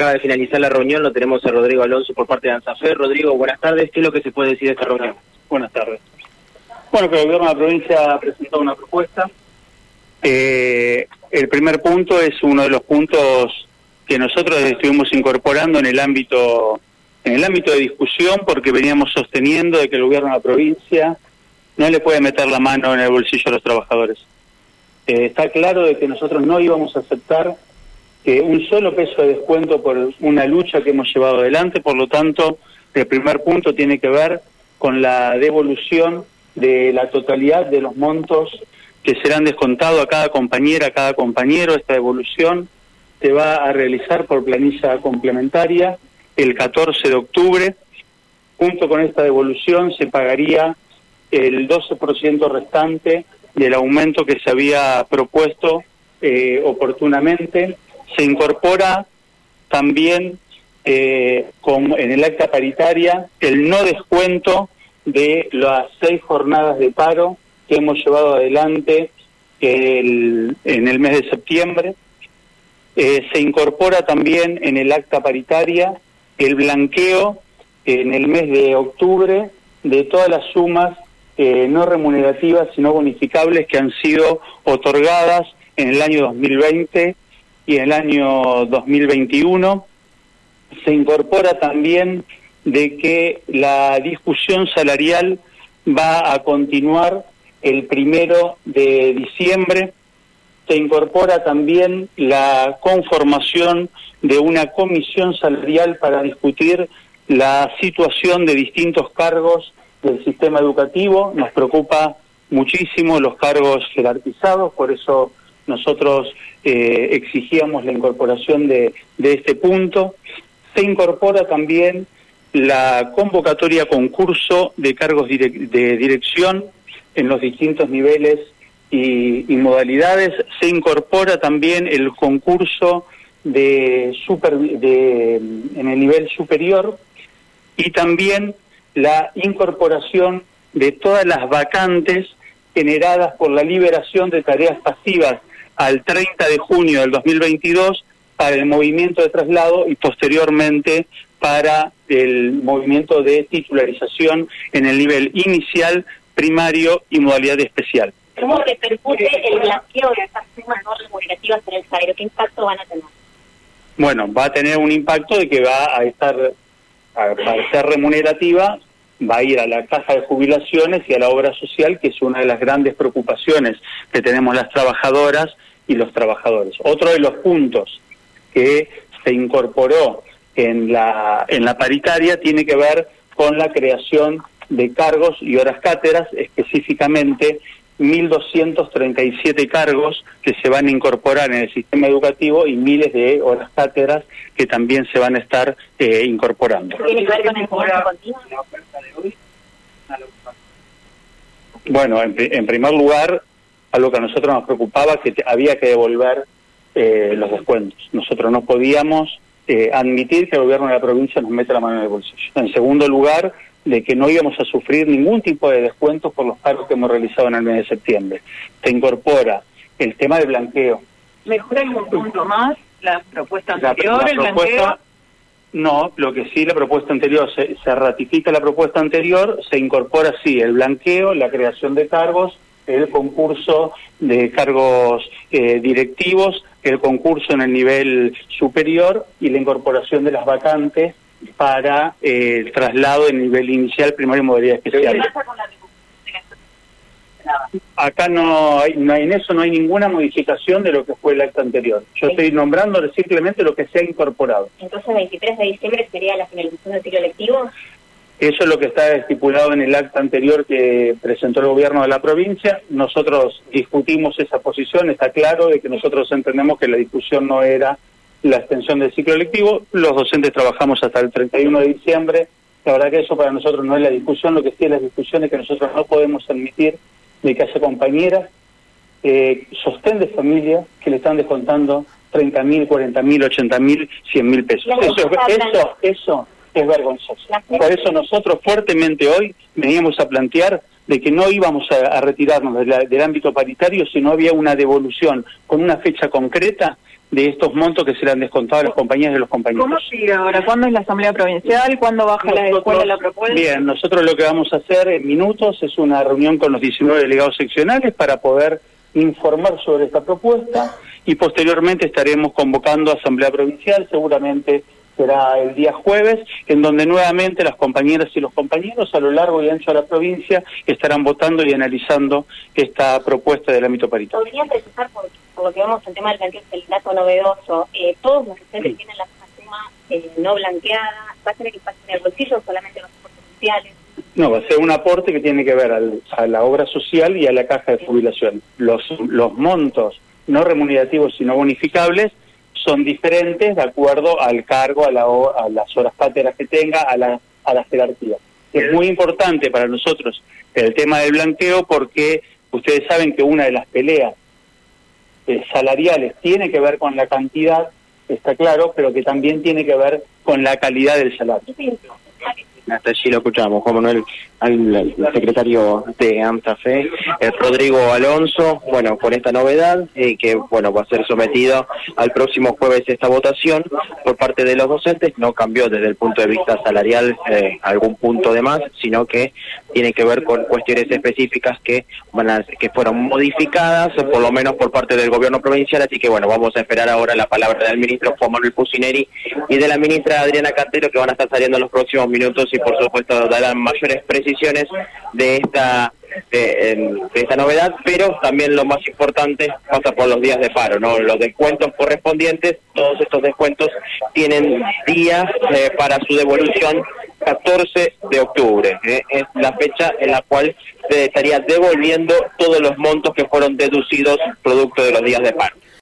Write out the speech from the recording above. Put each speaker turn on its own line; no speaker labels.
Acaba de finalizar la reunión, lo tenemos a Rodrigo Alonso por parte de ANSAFE. Rodrigo, buenas tardes. ¿Qué es lo que se puede decir de esta reunión?
Buenas tardes. Bueno, que el gobierno de la provincia ha presentado una propuesta. Eh, el primer punto es uno de los puntos que nosotros estuvimos incorporando en el ámbito en el ámbito de discusión porque veníamos sosteniendo de que el gobierno de la provincia no le puede meter la mano en el bolsillo a los trabajadores. Eh, está claro de que nosotros no íbamos a aceptar un solo peso de descuento por una lucha que hemos llevado adelante, por lo tanto, el primer punto tiene que ver con la devolución de la totalidad de los montos que serán descontados a cada compañera, a cada compañero. Esta devolución se va a realizar por planilla complementaria el 14 de octubre. Junto con esta devolución se pagaría el 12% restante del aumento que se había propuesto eh, oportunamente se incorpora también eh, en el acta paritaria el no descuento de las seis jornadas de paro que hemos llevado adelante en el mes de septiembre. Eh, se incorpora también en el acta paritaria el blanqueo en el mes de octubre de todas las sumas eh, no remunerativas sino bonificables que han sido otorgadas en el año 2020 y el año 2021 se incorpora también de que la discusión salarial va a continuar el primero de diciembre. Se incorpora también la conformación de una comisión salarial para discutir la situación de distintos cargos del sistema educativo. Nos preocupa muchísimo los cargos jerarquizados, por eso nosotros eh, exigíamos la incorporación de, este punto. Se incorpora también la convocatoria concurso de cargos de dirección en los distintos niveles y, modalidades. Se incorpora también el concurso de, de en el nivel superior y también la incorporación de todas las vacantes generadas por la liberación de tareas pasivas al 30 de junio del 2022 para el movimiento de traslado y posteriormente para el movimiento de titularización en el nivel inicial, primario y modalidad especial.
¿Cómo repercute el blanqueo de estas sumas no remunerativas en el salario? ¿Qué impacto van a tener?
Bueno, va a tener un impacto de que va a estar, a, para ser remunerativa, va a ir a la caja de jubilaciones y a la obra social, que es una de las grandes preocupaciones que tenemos las trabajadoras y los trabajadores. Otro de los puntos que se incorporó en la, en la paritaria tiene que ver con la creación de cargos y horas cátedras, específicamente 1.237 cargos que se van a incorporar en el sistema educativo y miles de horas cátedras que también se van a estar eh, incorporando.
¿Tiene que ver con el
Bueno, en, en primer lugar, algo que a nosotros nos preocupaba, que había que devolver eh, los descuentos. Nosotros no podíamos eh, admitir que el gobierno de la provincia nos meta la mano en el bolsillo. En segundo lugar, de que no íbamos a sufrir ningún tipo de descuentos por los pagos que hemos realizado en el mes de septiembre. Se incorpora el tema de blanqueo.
¿Mejora un punto más la propuesta anterior, el blanqueo?
No, lo que sí, la propuesta anterior, se, se ratifica la propuesta anterior, se incorpora sí el blanqueo, la creación de cargos el concurso de cargos eh, directivos, el concurso en el nivel superior y la incorporación de las vacantes para eh, el traslado en nivel inicial, primario y modalidad especial. Acá no hay, no hay, en eso no hay ninguna modificación de lo que fue el acta anterior. Yo estoy nombrando simplemente lo que se ha incorporado.
Entonces, 23 de diciembre sería la finalización del ciclo lectivo.
Eso es lo que está estipulado en el acta anterior que presentó el gobierno de la provincia. Nosotros discutimos esa posición, está claro de que nosotros entendemos que la discusión no era la extensión del ciclo lectivo. Los docentes trabajamos hasta el 31 de diciembre. La verdad que eso para nosotros no es la discusión, lo que sí es la discusión es que nosotros no podemos admitir de que haya compañeras eh, sostén de familia que le están descontando 30 mil, 40 mil, 80 mil, 100 mil pesos. Eso, eso, eso es vergonzoso. Por eso nosotros fuertemente hoy veníamos a plantear de que no íbamos a, retirarnos del ámbito paritario si no había una devolución con una fecha concreta de estos montos que serán descontados a las compañías de los compañeros.
¿Cómo sigue ahora? ¿Cuándo es la Asamblea Provincial? ¿Cuándo baja la escuela la propuesta?
Bien, nosotros lo que vamos a hacer en minutos es una reunión con los 19 delegados seccionales para poder informar sobre esta propuesta y posteriormente estaremos convocando a Asamblea Provincial, seguramente será el día jueves, en donde nuevamente las compañeras y los compañeros a lo largo y ancho de la provincia estarán votando y analizando esta propuesta del ámbito paritario.
¿Podría precisar, por, lo que vemos el tema del blanqueo el dato novedoso, eh, todos los docentes tienen la suma eh, no blanqueada, ¿va a ser que pasen el bolsillo solamente los aportes sociales?
No, va a ser un aporte que tiene que ver a la obra social y a la caja de jubilación. Los, los montos no remunerativos sino bonificables son diferentes de acuerdo al cargo, a, la, a las horas pateras que tenga, a la, a la jerarquía. Es muy importante para nosotros el tema del blanqueo porque ustedes saben que una de las peleas eh, salariales tiene que ver con la cantidad, está claro, pero que también tiene que ver con la calidad del salario
hasta allí lo escuchamos, Juan Manuel, al, secretario de AMSAFE, eh, Rodrigo Alonso, bueno, con esta novedad, eh, que bueno, va a ser sometido al próximo jueves esta votación por parte de los docentes, no cambió desde el punto de vista salarial eh, algún punto de más, sino que tiene que ver con cuestiones específicas que van a, que fueron modificadas, por lo menos por parte del gobierno provincial, así que bueno, vamos a esperar ahora la palabra del ministro Juan Manuel Pusineri y de la ministra Adriana Cantero, que van a estar saliendo en los próximos minutos y por supuesto darán mayores precisiones de esta de, esta novedad, pero también lo más importante pasa por los días de paro, ¿no? Los descuentos correspondientes, todos estos descuentos tienen días eh, para su devolución 14 de octubre. ¿eh? Es la fecha en la cual se estaría devolviendo todos los montos que fueron deducidos producto de los días de paro.